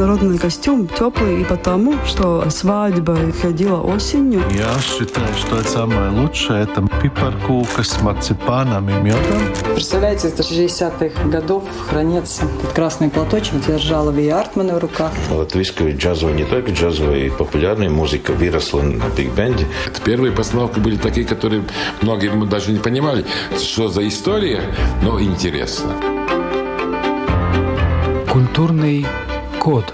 народный костюм теплый и потому, что свадьба ходила осенью. Я считаю, что это самое лучшее. Это пипаркука с марципаном и медом. Представляете, это 60-х годов хранится. Этот красный платочек держала Ви Артмана в руках. Латвийская джазовая, не только джазовая, и популярная музыка выросла на биг-бенде. Первые постановки были такие, которые многие мы даже не понимали, что за история, но интересно. Культурный код.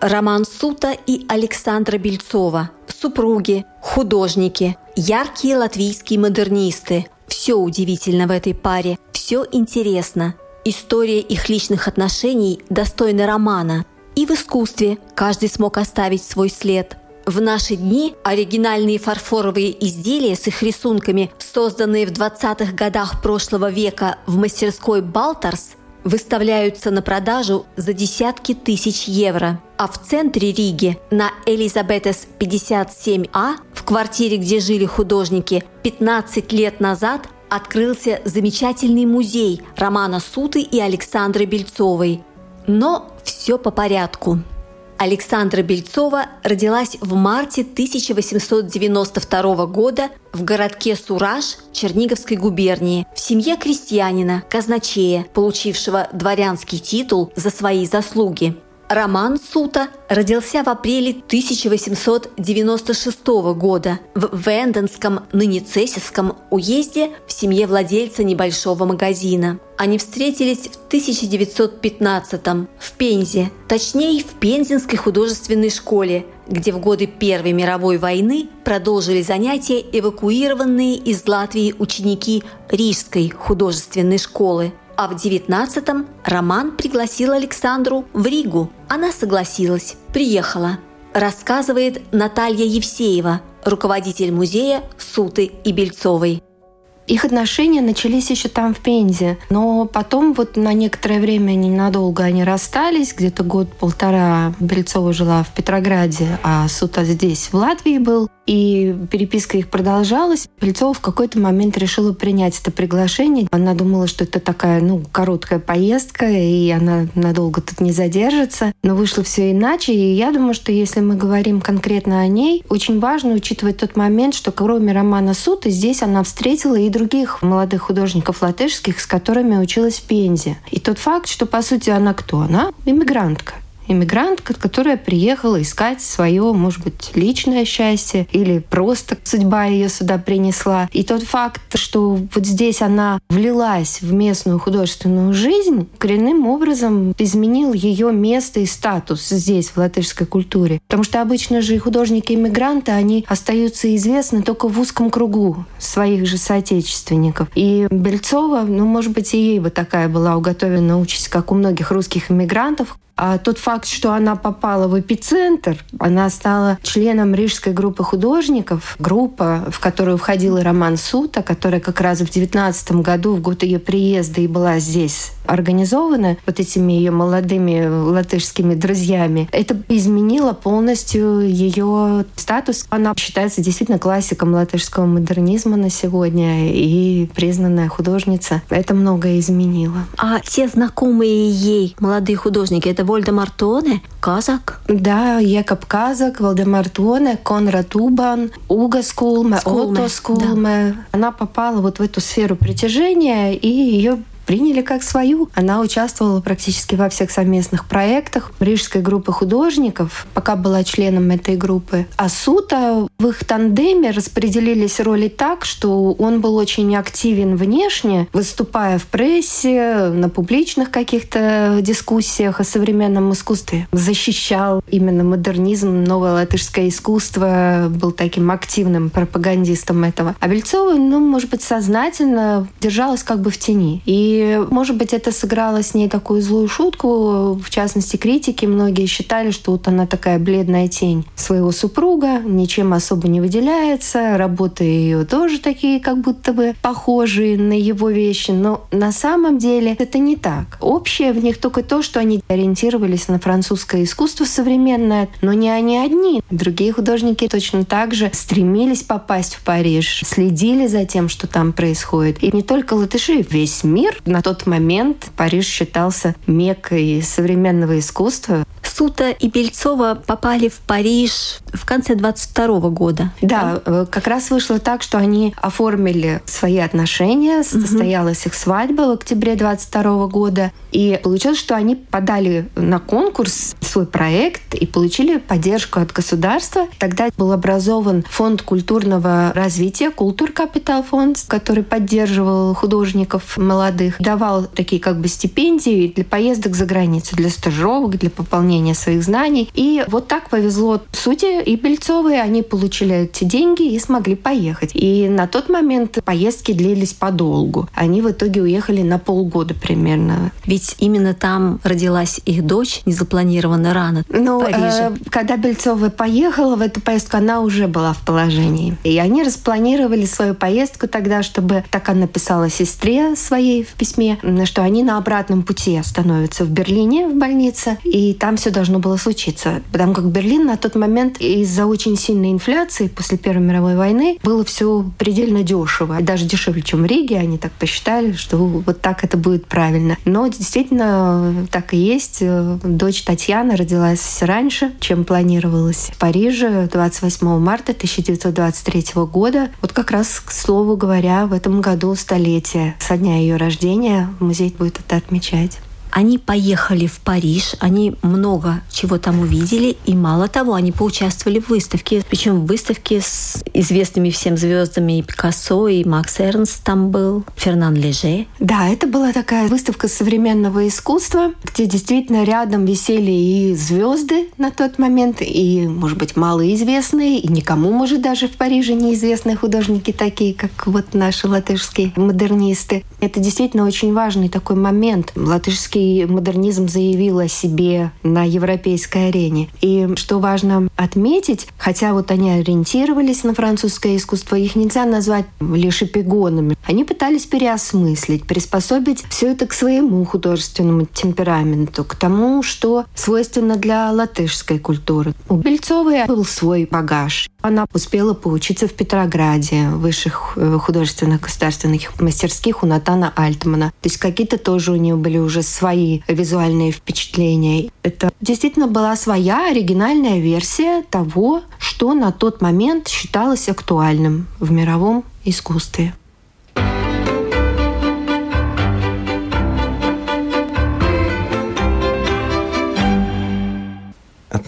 Роман Сута и Александра Бельцова. Супруги, художники, яркие латвийские модернисты. Все удивительно в этой паре, все интересно. История их личных отношений достойна романа. И в искусстве каждый смог оставить свой след – в наши дни оригинальные фарфоровые изделия с их рисунками, созданные в 20-х годах прошлого века в мастерской «Балтарс», выставляются на продажу за десятки тысяч евро. А в центре Риги на Элизабетес 57А, в квартире, где жили художники, 15 лет назад открылся замечательный музей Романа Суты и Александры Бельцовой. Но все по порядку. Александра Бельцова родилась в марте 1892 года в городке Сураж Черниговской губернии в семье крестьянина, казначея, получившего дворянский титул за свои заслуги. Роман Сута родился в апреле 1896 года в Венденском, ныне Цесиском уезде в семье владельца небольшого магазина. Они встретились в 1915 в Пензе, точнее в Пензенской художественной школе, где в годы Первой мировой войны продолжили занятия эвакуированные из Латвии ученики Рижской художественной школы – а в 19-м Роман пригласил Александру в Ригу. Она согласилась, приехала. Рассказывает Наталья Евсеева, руководитель музея Суты и Бельцовой. Их отношения начались еще там, в Пензе. Но потом вот на некоторое время ненадолго они расстались. Где-то год-полтора Бельцова жила в Петрограде, а Сута здесь, в Латвии был. И переписка их продолжалась. Бельцова в какой-то момент решила принять это приглашение. Она думала, что это такая, ну, короткая поездка, и она надолго тут не задержится. Но вышло все иначе. И я думаю, что если мы говорим конкретно о ней, очень важно учитывать тот момент, что кроме романа Суты, здесь она встретила и других молодых художников латышских, с которыми училась в Пензе. И тот факт, что, по сути, она кто? Она иммигрантка иммигрантка, которая приехала искать свое, может быть, личное счастье или просто судьба ее сюда принесла. И тот факт, что вот здесь она влилась в местную художественную жизнь, коренным образом изменил ее место и статус здесь, в латышской культуре. Потому что обычно же художники-иммигранты, они остаются известны только в узком кругу своих же соотечественников. И Бельцова, ну, может быть, и ей бы такая была уготована участь, как у многих русских иммигрантов, а тот факт, что она попала в эпицентр, она стала членом Рижской группы художников, группа, в которую входил Роман Сута, которая как раз в 19 году, в год ее приезда, и была здесь организована вот этими ее молодыми латышскими друзьями. Это изменило полностью ее статус. Она считается действительно классиком латышского модернизма на сегодня и признанная художница. Это многое изменило. А те знакомые ей молодые художники, это Вольдемар Тоне, Казак? Да, Якоб Казак, Вольдемар Тоне, Конрад Убан, Уга Скулме, Скулме Отто Скулме. Да. Она попала вот в эту сферу притяжения, и ее приняли как свою. Она участвовала практически во всех совместных проектах Рижской группы художников, пока была членом этой группы. А Сута в их тандеме распределились роли так, что он был очень активен внешне, выступая в прессе, на публичных каких-то дискуссиях о современном искусстве. Защищал именно модернизм, новое латышское искусство, был таким активным пропагандистом этого. А Бельцова, ну, может быть, сознательно держалась как бы в тени. И может быть, это сыграло с ней такую злую шутку. В частности, критики многие считали, что вот она такая бледная тень своего супруга, ничем особо не выделяется, работы ее тоже такие как будто бы похожие на его вещи. Но на самом деле это не так. Общее в них только то, что они ориентировались на французское искусство современное, но не они одни. Другие художники точно так же стремились попасть в Париж, следили за тем, что там происходит. И не только латыши, весь мир На тот момент Париж считался меккой современного искусства. Сута и Бельцова попали в Париж в конце 22 года. Да, да, как раз вышло так, что они оформили свои отношения, угу. состоялась их свадьба в октябре 22 года, и получилось, что они подали на конкурс свой проект и получили поддержку от государства. Тогда был образован фонд культурного развития, Культур Капитал фонд, который поддерживал художников молодых, давал такие как бы стипендии для поездок за границу, для стажировок, для пополнения своих знаний. И вот так повезло Суте и Бельцовой. Они получили эти деньги и смогли поехать. И на тот момент поездки длились подолгу. Они в итоге уехали на полгода примерно. Ведь именно там родилась их дочь, незапланированно рано. Ну, э, когда Бельцова поехала в эту поездку, она уже была в положении. И они распланировали свою поездку тогда, чтобы, так она написала сестре своей в письме, что они на обратном пути остановятся в Берлине, в больнице, и там все должно было случиться. Потому как Берлин на тот момент из-за очень сильной инфляции после Первой мировой войны было все предельно дешево. Даже дешевле, чем в Риге. Они так посчитали, что вот так это будет правильно. Но действительно так и есть. Дочь Татьяна родилась раньше, чем планировалось. В Париже 28 марта 1923 года. Вот как раз, к слову говоря, в этом году столетие со дня ее рождения. Музей будет это отмечать. Они поехали в Париж, они много чего там увидели, и мало того, они поучаствовали в выставке, причем в выставке с известными всем звездами и Пикассо, и Макс Эрнст там был, Фернан Леже. Да, это была такая выставка современного искусства, где действительно рядом висели и звезды на тот момент, и, может быть, малоизвестные, и никому, может, даже в Париже неизвестные художники такие, как вот наши латышские модернисты. Это действительно очень важный такой момент. Латышские модернизм заявил о себе на европейской арене. И что важно отметить, хотя вот они ориентировались на французское искусство, их нельзя назвать лишь эпигонами. Они пытались переосмыслить, приспособить все это к своему художественному темпераменту, к тому, что свойственно для латышской культуры. У Бельцовой был свой багаж. Она успела поучиться в Петрограде, в высших э, художественных государственных мастерских у Натана Альтмана. То есть какие-то тоже у нее были уже свои визуальные впечатления. Это действительно была своя оригинальная версия того, что на тот момент считалось актуальным в мировом искусстве.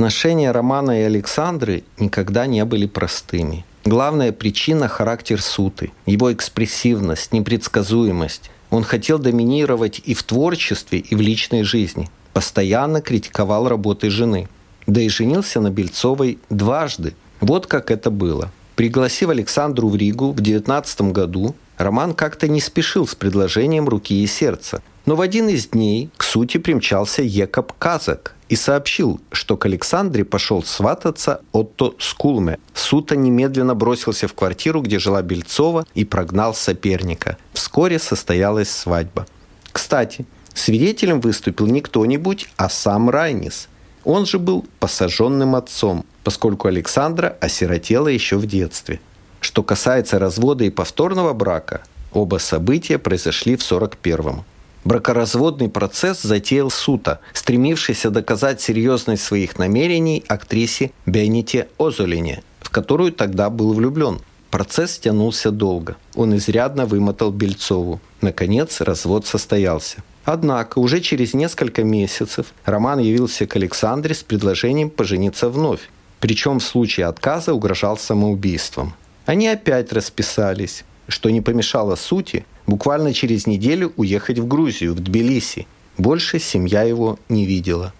Отношения Романа и Александры никогда не были простыми. Главная причина – характер Суты, его экспрессивность, непредсказуемость. Он хотел доминировать и в творчестве, и в личной жизни. Постоянно критиковал работы жены. Да и женился на Бельцовой дважды. Вот как это было. Пригласив Александру в Ригу в 19 году, Роман как-то не спешил с предложением руки и сердца. Но в один из дней к сути примчался Екоб Казак, и сообщил, что к Александре пошел свататься Отто Скулме. Сута немедленно бросился в квартиру, где жила Бельцова, и прогнал соперника. Вскоре состоялась свадьба. Кстати, свидетелем выступил не кто-нибудь, а сам Райнис. Он же был посаженным отцом, поскольку Александра осиротела еще в детстве. Что касается развода и повторного брака, оба события произошли в 41-м. Бракоразводный процесс затеял Сута, стремившийся доказать серьезность своих намерений актрисе Бените Озолине, в которую тогда был влюблен. Процесс тянулся долго. Он изрядно вымотал Бельцову. Наконец, развод состоялся. Однако уже через несколько месяцев Роман явился к Александре с предложением пожениться вновь. Причем в случае отказа угрожал самоубийством. Они опять расписались, что не помешало сути буквально через неделю уехать в Грузию, в Тбилиси. Больше семья его не видела.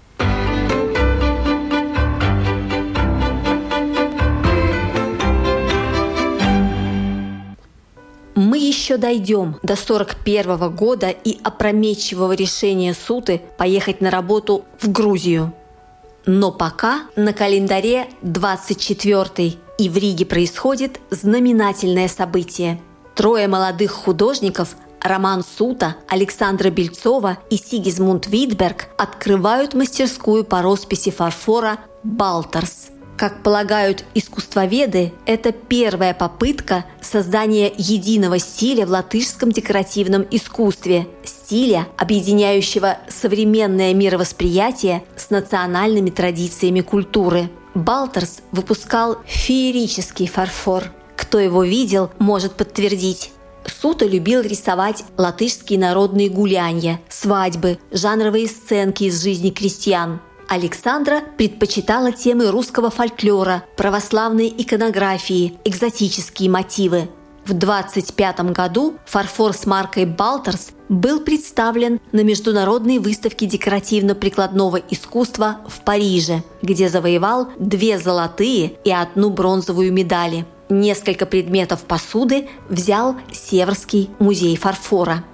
Мы еще дойдем до 41 года и опрометчивого решения Суты поехать на работу в Грузию. Но пока на календаре 24 и в Риге происходит знаменательное событие – Трое молодых художников Роман Сута, Александра Бельцова и Сигизмунд Витберг открывают мастерскую по росписи фарфора «Балтерс». Как полагают искусствоведы, это первая попытка создания единого стиля в латышском декоративном искусстве – стиля, объединяющего современное мировосприятие с национальными традициями культуры. Балтерс выпускал феерический фарфор. Кто его видел, может подтвердить. Сута любил рисовать латышские народные гулянья, свадьбы, жанровые сценки из жизни крестьян. Александра предпочитала темы русского фольклора, православной иконографии, экзотические мотивы. В 25 году фарфор с маркой «Балтерс» был представлен на международной выставке декоративно-прикладного искусства в Париже, где завоевал две золотые и одну бронзовую медали – Несколько предметов посуды взял Северский музей фарфора.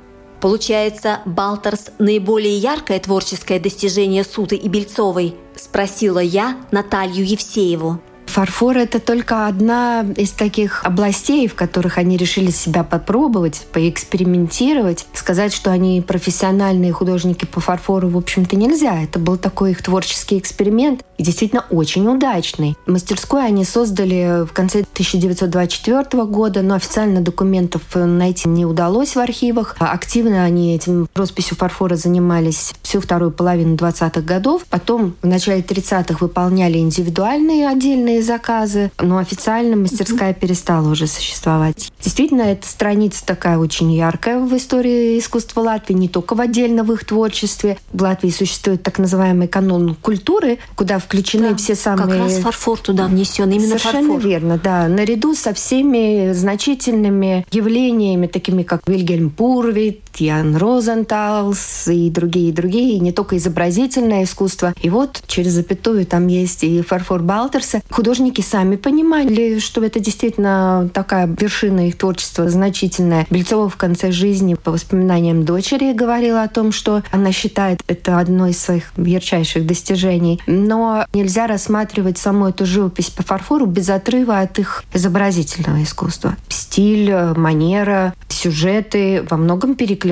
Получается, Балтерс – наиболее яркое творческое достижение Суты и Бельцовой? Спросила я Наталью Евсееву. Фарфор – это только одна из таких областей, в которых они решили себя попробовать, поэкспериментировать. Сказать, что они профессиональные художники по фарфору, в общем-то, нельзя. Это был такой их творческий эксперимент и действительно очень удачный. Мастерскую они создали в конце 1924 года, но официально документов найти не удалось в архивах. Активно они этим росписью фарфора занимались всю вторую половину 20-х годов. Потом в начале 30-х выполняли индивидуальные отдельные заказы, но официально мастерская перестала уже существовать. Действительно, эта страница такая очень яркая в истории искусства Латвии, не только в отдельно в их творчестве. В Латвии существует так называемый канон культуры, куда включены да, все самые... Как раз фарфор туда внесен, именно Совершенно фарфор. верно, да. Наряду со всеми значительными явлениями, такими как Вильгельм Пурвит, Ян Розенталс и другие, и другие, и не только изобразительное искусство. И вот через запятую там есть и фарфор Балтерса. Художники сами понимали, что это действительно такая вершина их творчества значительная. Бельцова в конце жизни по воспоминаниям дочери говорила о том, что она считает это одно из своих ярчайших достижений. Но нельзя рассматривать саму эту живопись по фарфору без отрыва от их изобразительного искусства. Стиль, манера, сюжеты во многом перекликаются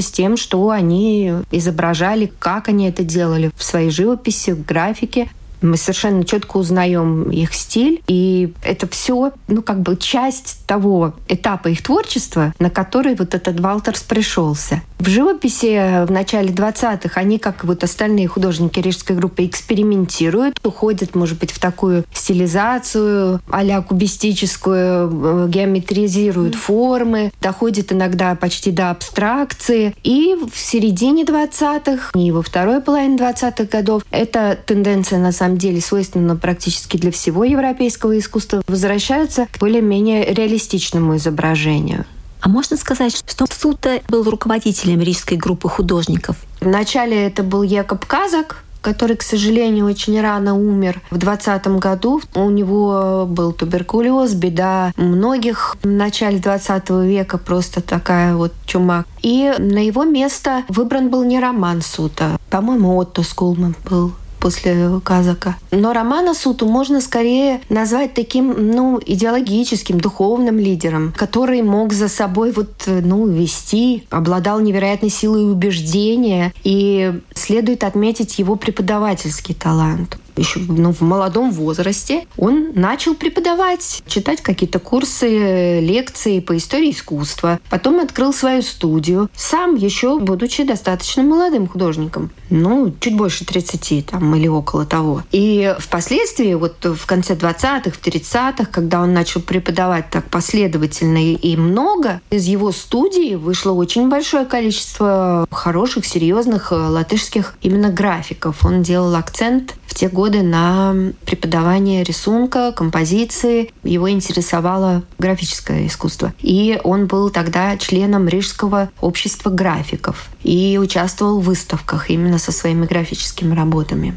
с тем, что они изображали, как они это делали в своей живописи, в графике. Мы совершенно четко узнаем их стиль, и это все, ну, как бы часть того этапа их творчества, на который вот этот Валтерс пришелся. В живописи в начале 20-х они, как вот остальные художники рижской группы, экспериментируют, уходят, может быть, в такую стилизацию а кубистическую, э, геометризируют формы, доходят иногда почти до абстракции. И в середине 20-х и во второй половине 20-х годов эта тенденция, на самом деле, свойственна практически для всего европейского искусства, возвращаются к более-менее реалистичному изображению. А можно сказать, что Сута был руководителем рижской группы художников? Вначале это был Якоб Казак, который, к сожалению, очень рано умер в 20 году. У него был туберкулез, беда многих в начале 20 века, просто такая вот чума. И на его место выбран был не Роман Сута. По-моему, Отто Скулман был после Казака. Но Романа Суту можно скорее назвать таким, ну, идеологическим, духовным лидером, который мог за собой вот, ну, вести, обладал невероятной силой убеждения, и следует отметить его преподавательский талант еще ну, в молодом возрасте, он начал преподавать, читать какие-то курсы, лекции по истории искусства. Потом открыл свою студию, сам еще будучи достаточно молодым художником. Ну, чуть больше 30 там, или около того. И впоследствии, вот в конце 20-х, в 30-х, когда он начал преподавать так последовательно и много, из его студии вышло очень большое количество хороших, серьезных э, латышских именно графиков. Он делал акцент в те годы на преподавание рисунка, композиции. Его интересовало графическое искусство. И он был тогда членом Рижского общества графиков и участвовал в выставках именно со своими графическими работами.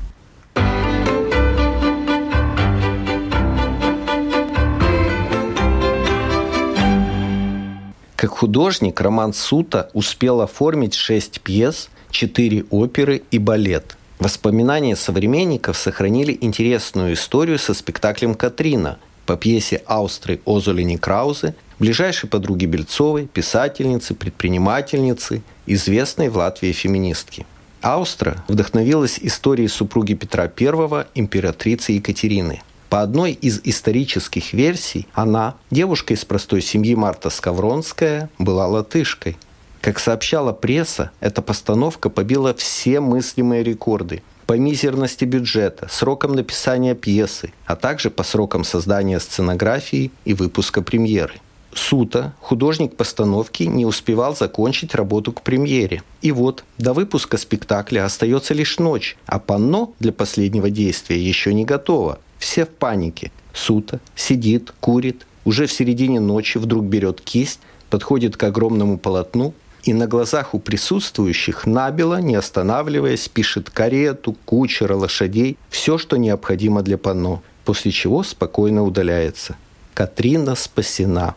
Как художник Роман Сута успел оформить шесть пьес, четыре оперы и балет. Воспоминания современников сохранили интересную историю со спектаклем «Катрина» по пьесе Аустры Озолини Краузе, ближайшей подруги Бельцовой, писательницы, предпринимательницы, известной в Латвии феминистки. Аустра вдохновилась историей супруги Петра I, императрицы Екатерины. По одной из исторических версий, она, девушка из простой семьи Марта Скавронская, была латышкой. Как сообщала пресса, эта постановка побила все мыслимые рекорды по мизерности бюджета, срокам написания пьесы, а также по срокам создания сценографии и выпуска премьеры. Сута, художник постановки, не успевал закончить работу к премьере. И вот, до выпуска спектакля остается лишь ночь, а панно для последнего действия еще не готово. Все в панике. Сута сидит, курит, уже в середине ночи вдруг берет кисть, подходит к огромному полотну и на глазах у присутствующих набело, не останавливаясь, пишет карету, кучера, лошадей, все, что необходимо для панно, после чего спокойно удаляется. Катрина спасена.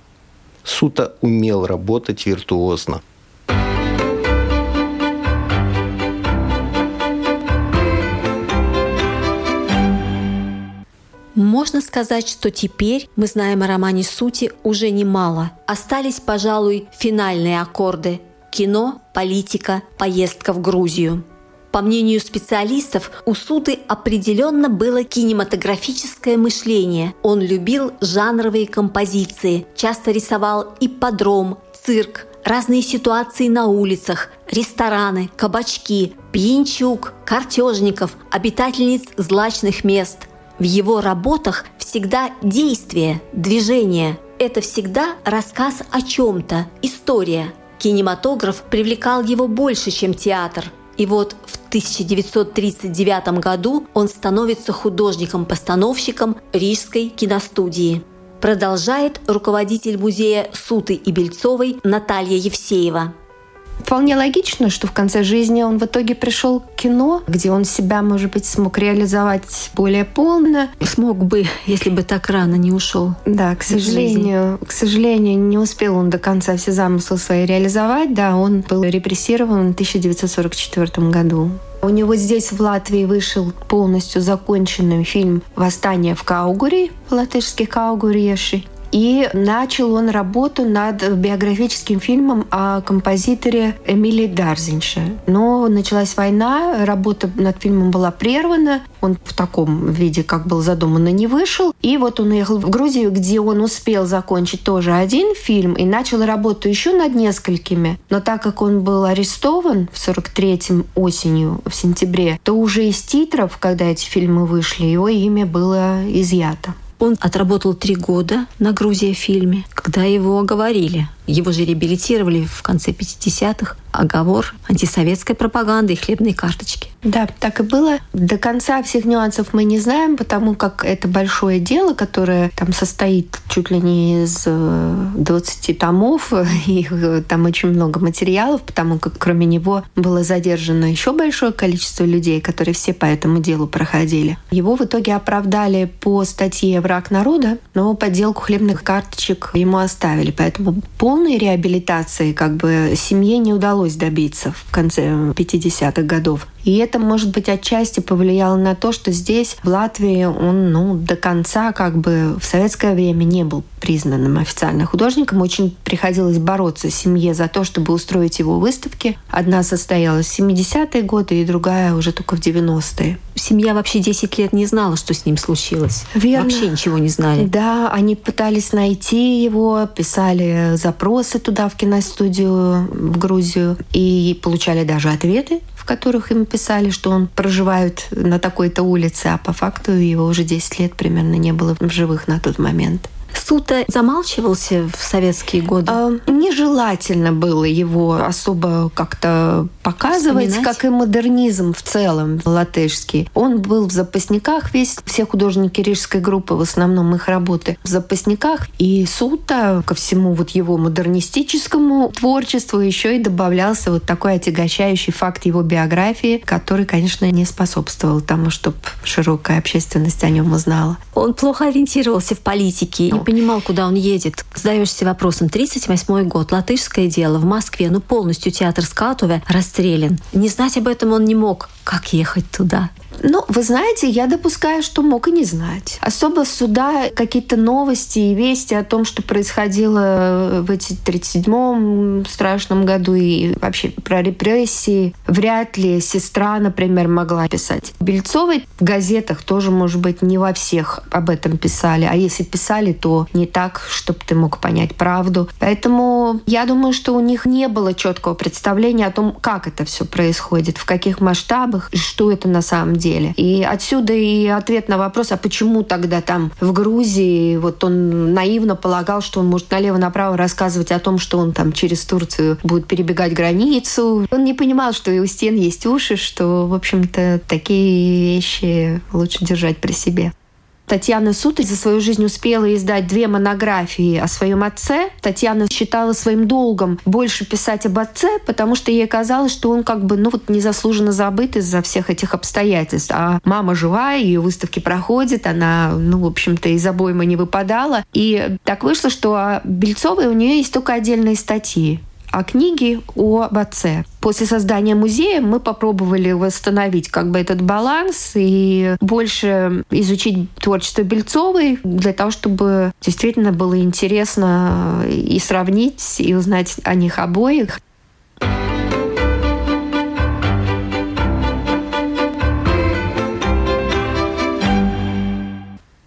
Сута умел работать виртуозно. Можно сказать, что теперь мы знаем о романе Сути уже немало. Остались, пожалуй, финальные аккорды – кино, политика, поездка в Грузию. По мнению специалистов, у Суты определенно было кинематографическое мышление. Он любил жанровые композиции, часто рисовал ипподром, цирк, разные ситуации на улицах, рестораны, кабачки, пьянчук, картежников, обитательниц злачных мест. В его работах всегда действие, движение. Это всегда рассказ о чем-то, история. Кинематограф привлекал его больше, чем театр – и вот в 1939 году он становится художником-постановщиком Рижской киностудии. Продолжает руководитель музея Суты и Бельцовой Наталья Евсеева. Вполне логично, что в конце жизни он в итоге пришел к кино, где он себя, может быть, смог реализовать более полно. Смог бы, если бы так рано не ушел. Да, к сожалению, к сожалению, не успел он до конца все замыслы свои реализовать. Да, он был репрессирован в 1944 году. У него здесь, в Латвии, вышел полностью законченный фильм «Восстание в Каугури», по-латышски «Каугуриеши». И начал он работу над биографическим фильмом о композиторе Эмилии Дарзинше. Но началась война, работа над фильмом была прервана, он в таком виде, как был задуман, не вышел. И вот он уехал в Грузию, где он успел закончить тоже один фильм и начал работу еще над несколькими. Но так как он был арестован в 43-м осенью, в сентябре, то уже из титров, когда эти фильмы вышли, его имя было изъято. Он отработал три года на Грузия фильме, когда его оговорили. Его же реабилитировали в конце 50-х. Оговор антисоветской пропаганды и хлебные карточки. Да, так и было. До конца всех нюансов мы не знаем, потому как это большое дело, которое там состоит чуть ли не из 20 э, томов, и э, там очень много материалов, потому как кроме него было задержано еще большое количество людей, которые все по этому делу проходили. Его в итоге оправдали по статье «Враг народа», но подделку хлебных карточек ему оставили. Поэтому полной реабилитации как бы семье не удалось добиться в конце 50-х годов. И это, может быть, отчасти повлияло на то, что здесь, в Латвии, он ну, до конца как бы в советское время не был признанным официально художником. Очень приходилось бороться семье за то, чтобы устроить его выставки. Одна состоялась в 70-е годы, и другая уже только в 90-е. Семья вообще 10 лет не знала, что с ним случилось. Верно. Вообще ничего не знали. Да, они пытались найти его, писали запросы туда, в киностудию, в Грузию, и получали даже ответы в которых им писали, что он проживает на такой-то улице, а по факту его уже 10 лет примерно не было в живых на тот момент. Суд замалчивался в советские годы? Нежелательно было его особо как-то показывать, Вспоминать? как и модернизм в целом латышский. Он был в запасниках весь, все художники рижской группы, в основном их работы в запасниках. И Сута ко всему вот его модернистическому творчеству еще и добавлялся вот такой отягощающий факт его биографии, который, конечно, не способствовал тому, чтобы широкая общественность о нем узнала. Он плохо ориентировался в политике, не понимал, куда он едет. Задаешься вопросом, 38 год, латышское дело, в Москве, ну полностью театр Скатуве расстрелян. Не знать об этом он не мог. Как ехать туда? Ну, вы знаете, я допускаю, что мог и не знать. Особо суда какие-то новости и вести о том, что происходило в эти 37-м страшном году и вообще про репрессии, вряд ли сестра, например, могла писать. Бельцовой в газетах тоже, может быть, не во всех об этом писали. А если писали, то не так, чтобы ты мог понять правду. Поэтому я думаю, что у них не было четкого представления о том, как это все происходит, в каких масштабах, что это на самом деле. И отсюда и ответ на вопрос, а почему тогда там в Грузии вот он наивно полагал, что он может налево-направо рассказывать о том, что он там через Турцию будет перебегать границу. Он не понимал, что и у стен есть уши, что, в общем-то, такие вещи лучше держать при себе. Татьяна Суты за свою жизнь успела издать две монографии о своем отце. Татьяна считала своим долгом больше писать об отце, потому что ей казалось, что он как бы ну вот незаслуженно забыт из-за всех этих обстоятельств. А мама жива, ее выставки проходят, она, ну, в общем-то, из обоймы не выпадала. И так вышло, что о Бельцовой у нее есть только отдельные статьи а книги об отце. После создания музея мы попробовали восстановить как бы этот баланс и больше изучить творчество Бельцовой для того, чтобы действительно было интересно и сравнить, и узнать о них обоих.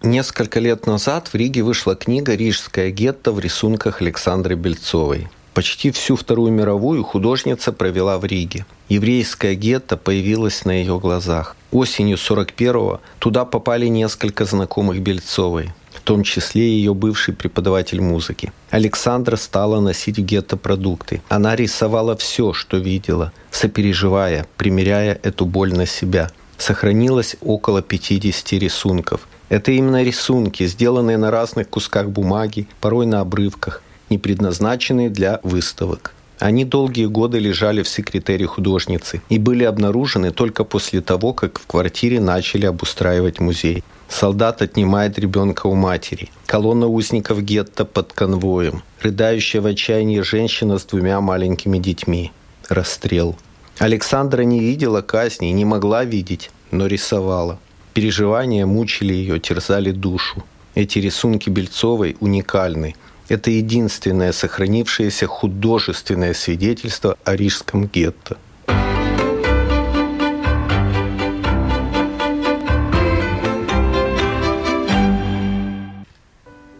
Несколько лет назад в Риге вышла книга «Рижская гетто» в рисунках Александры Бельцовой. Почти всю Вторую мировую художница провела в Риге. Еврейская гетто появилась на ее глазах. Осенью 41-го туда попали несколько знакомых Бельцовой, в том числе ее бывший преподаватель музыки. Александра стала носить в гетто продукты. Она рисовала все, что видела, сопереживая, примеряя эту боль на себя. Сохранилось около 50 рисунков. Это именно рисунки, сделанные на разных кусках бумаги, порой на обрывках не предназначенные для выставок. Они долгие годы лежали в секретаре художницы и были обнаружены только после того, как в квартире начали обустраивать музей. Солдат отнимает ребенка у матери. Колонна узников гетто под конвоем. Рыдающая в отчаянии женщина с двумя маленькими детьми. Расстрел. Александра не видела казни и не могла видеть, но рисовала. Переживания мучили ее, терзали душу. Эти рисунки Бельцовой уникальны. Это единственное сохранившееся художественное свидетельство о рижском гетто.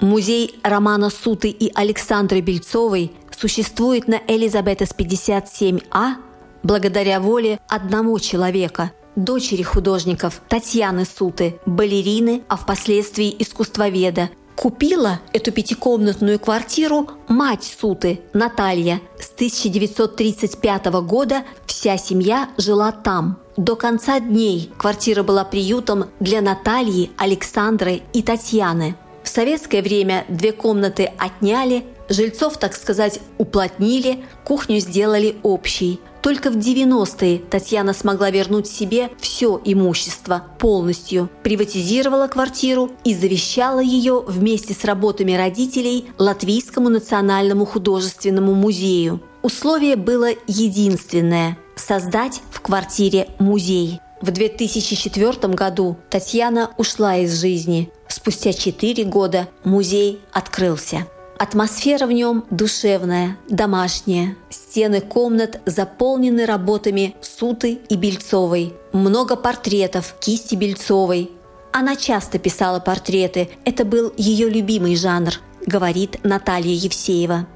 Музей романа Суты и Александры Бельцовой существует на Элизабетес 57А благодаря воле одного человека – дочери художников Татьяны Суты, балерины, а впоследствии искусствоведа Купила эту пятикомнатную квартиру мать Суты, Наталья. С 1935 года вся семья жила там. До конца дней квартира была приютом для Натальи, Александры и Татьяны. В советское время две комнаты отняли, жильцов, так сказать, уплотнили, кухню сделали общей – только в 90-е Татьяна смогла вернуть себе все имущество полностью, приватизировала квартиру и завещала ее вместе с работами родителей Латвийскому национальному художественному музею. Условие было единственное – создать в квартире музей. В 2004 году Татьяна ушла из жизни. Спустя 4 года музей открылся. Атмосфера в нем душевная, домашняя. Стены комнат заполнены работами Суты и Бельцовой. Много портретов кисти Бельцовой. Она часто писала портреты. Это был ее любимый жанр, говорит Наталья Евсеева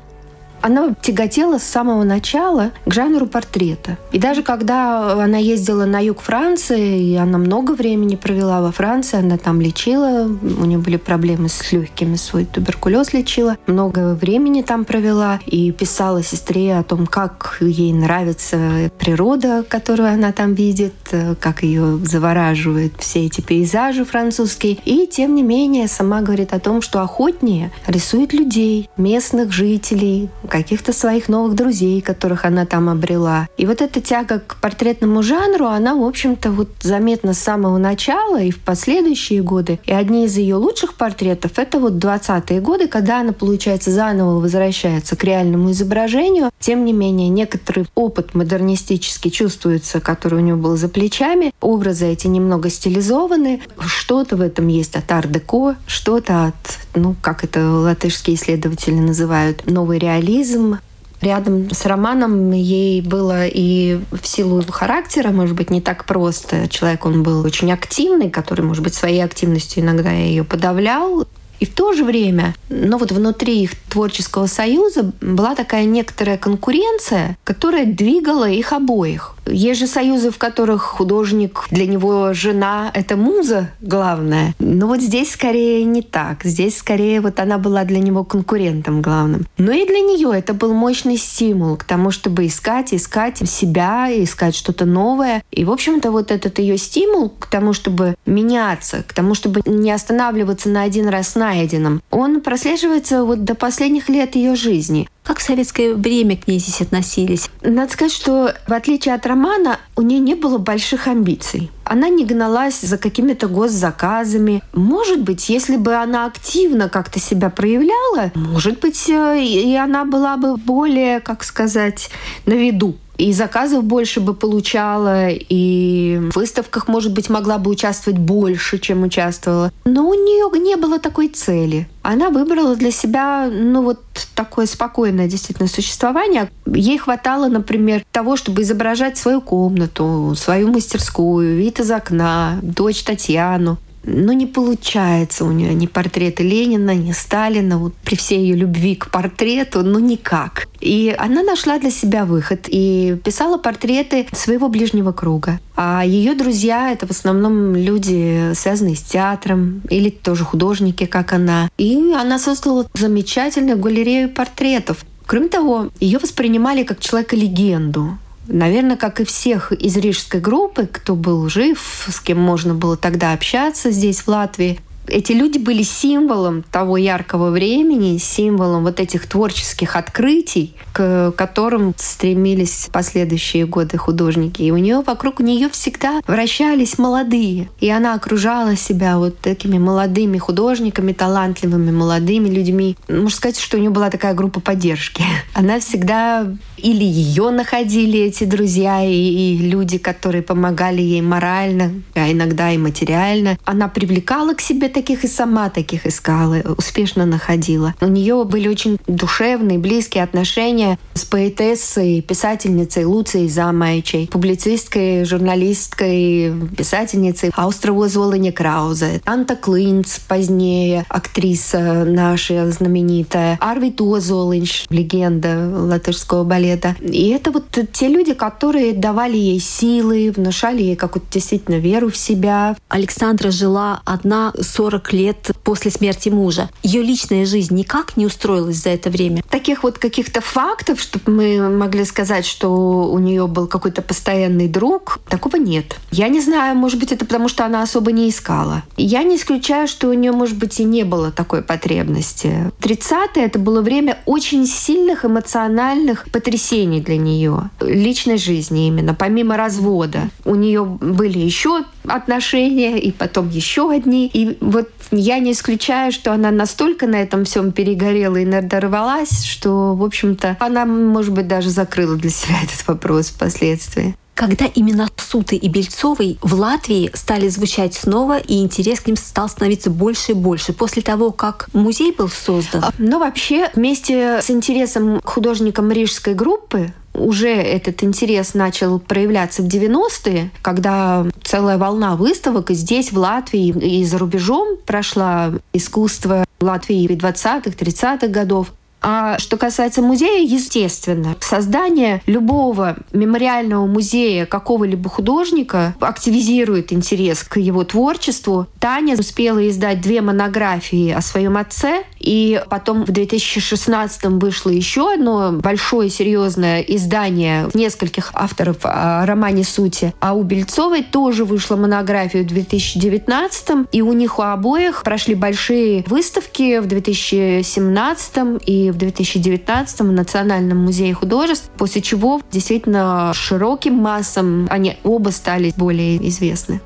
она тяготела с самого начала к жанру портрета. И даже когда она ездила на юг Франции, и она много времени провела во Франции, она там лечила, у нее были проблемы с легкими, свой туберкулез лечила, много времени там провела и писала сестре о том, как ей нравится природа, которую она там видит, как ее завораживают все эти пейзажи французские. И тем не менее сама говорит о том, что охотнее рисует людей, местных жителей, каких-то своих новых друзей, которых она там обрела. И вот эта тяга к портретному жанру, она, в общем-то, вот заметна с самого начала и в последующие годы. И одни из ее лучших портретов — это вот 20-е годы, когда она, получается, заново возвращается к реальному изображению. Тем не менее, некоторый опыт модернистический чувствуется, который у нее был за плечами. Образы эти немного стилизованы. Что-то в этом есть от ар-деко, что-то от, ну, как это латышские исследователи называют, новый реализм. Рядом с романом ей было и в силу характера, может быть, не так просто. Человек, он был очень активный, который, может быть, своей активностью иногда ее подавлял. И в то же время, но вот внутри их творческого союза была такая некоторая конкуренция, которая двигала их обоих. Есть же союзы, в которых художник, для него жена — это муза главная. Но вот здесь скорее не так. Здесь скорее вот она была для него конкурентом главным. Но и для нее это был мощный стимул к тому, чтобы искать, искать себя, искать что-то новое. И, в общем-то, вот этот ее стимул к тому, чтобы меняться, к тому, чтобы не останавливаться на один раз найденном, он прослеживается вот до последних лет ее жизни. Как в советское время к ней здесь относились? Надо сказать, что в отличие от романа, у нее не было больших амбиций. Она не гналась за какими-то госзаказами. Может быть, если бы она активно как-то себя проявляла, может быть, э, и она была бы более, как сказать, на виду и заказов больше бы получала, и в выставках, может быть, могла бы участвовать больше, чем участвовала. Но у нее не было такой цели. Она выбрала для себя, ну, вот такое спокойное действительно существование. Ей хватало, например, того, чтобы изображать свою комнату, свою мастерскую, вид из окна, дочь Татьяну но не получается у нее ни портреты Ленина, ни Сталина, вот при всей ее любви к портрету, ну никак. И она нашла для себя выход и писала портреты своего ближнего круга. А ее друзья — это в основном люди, связанные с театром или тоже художники, как она. И она создала замечательную галерею портретов. Кроме того, ее воспринимали как человека-легенду. Наверное, как и всех из рижской группы, кто был жив, с кем можно было тогда общаться здесь, в Латвии, эти люди были символом того яркого времени, символом вот этих творческих открытий, к которым стремились последующие годы художники. И у нее вокруг нее всегда вращались молодые. И она окружала себя вот такими молодыми художниками, талантливыми молодыми людьми. Можно сказать, что у нее была такая группа поддержки. Она всегда или ее находили эти друзья и, и люди, которые помогали ей морально, а иногда и материально. Она привлекала к себе таких и сама таких искала, успешно находила. У нее были очень душевные, близкие отношения с поэтессой, писательницей Луцией Замайчей, публицисткой, журналисткой, писательницей Аустровой Золоне Краузе, Анта Клинц позднее, актриса наша знаменитая, Арвид Озолинч, легенда латышского балета. И это вот те люди, которые давали ей силы, внушали ей какую-то действительно веру в себя. Александра жила одна 40 лет после смерти мужа. Ее личная жизнь никак не устроилась за это время. Таких вот каких-то фактов, чтобы мы могли сказать, что у нее был какой-то постоянный друг, такого нет. Я не знаю, может быть, это потому, что она особо не искала. Я не исключаю, что у нее, может быть, и не было такой потребности. 30-е это было время очень сильных эмоциональных потрясений для нее. Личной жизни именно, помимо развода. У нее были еще отношения, и потом еще одни. И вот я не исключаю, что она настолько на этом всем перегорела и надорвалась, что, в общем-то, она, может быть, даже закрыла для себя этот вопрос впоследствии когда именно Суты и Бельцовой в Латвии стали звучать снова, и интерес к ним стал становиться больше и больше после того, как музей был создан? Ну, вообще, вместе с интересом к художникам рижской группы уже этот интерес начал проявляться в 90-е, когда целая волна выставок и здесь, в Латвии, и за рубежом прошла искусство Латвии 20-х, 30-х годов. А что касается музея, естественно, создание любого мемориального музея какого-либо художника активизирует интерес к его творчеству. Таня успела издать две монографии о своем отце, И потом в 2016 вышло еще одно большое серьезное издание нескольких авторов о романе «Сути». А у Бельцовой тоже вышла монография в 2019 и у них у обоих прошли большие выставки в 2017 и в 2019 в Национальном музее художеств, после чего действительно широким массам они оба стали более известны.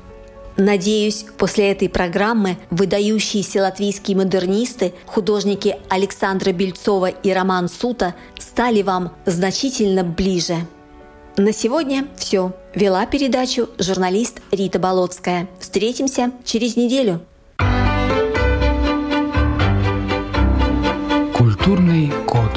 Надеюсь, после этой программы выдающиеся латвийские модернисты, художники Александра Бельцова и Роман Сута стали вам значительно ближе. На сегодня все. Вела передачу журналист Рита Болотская. Встретимся через неделю. Культурный код.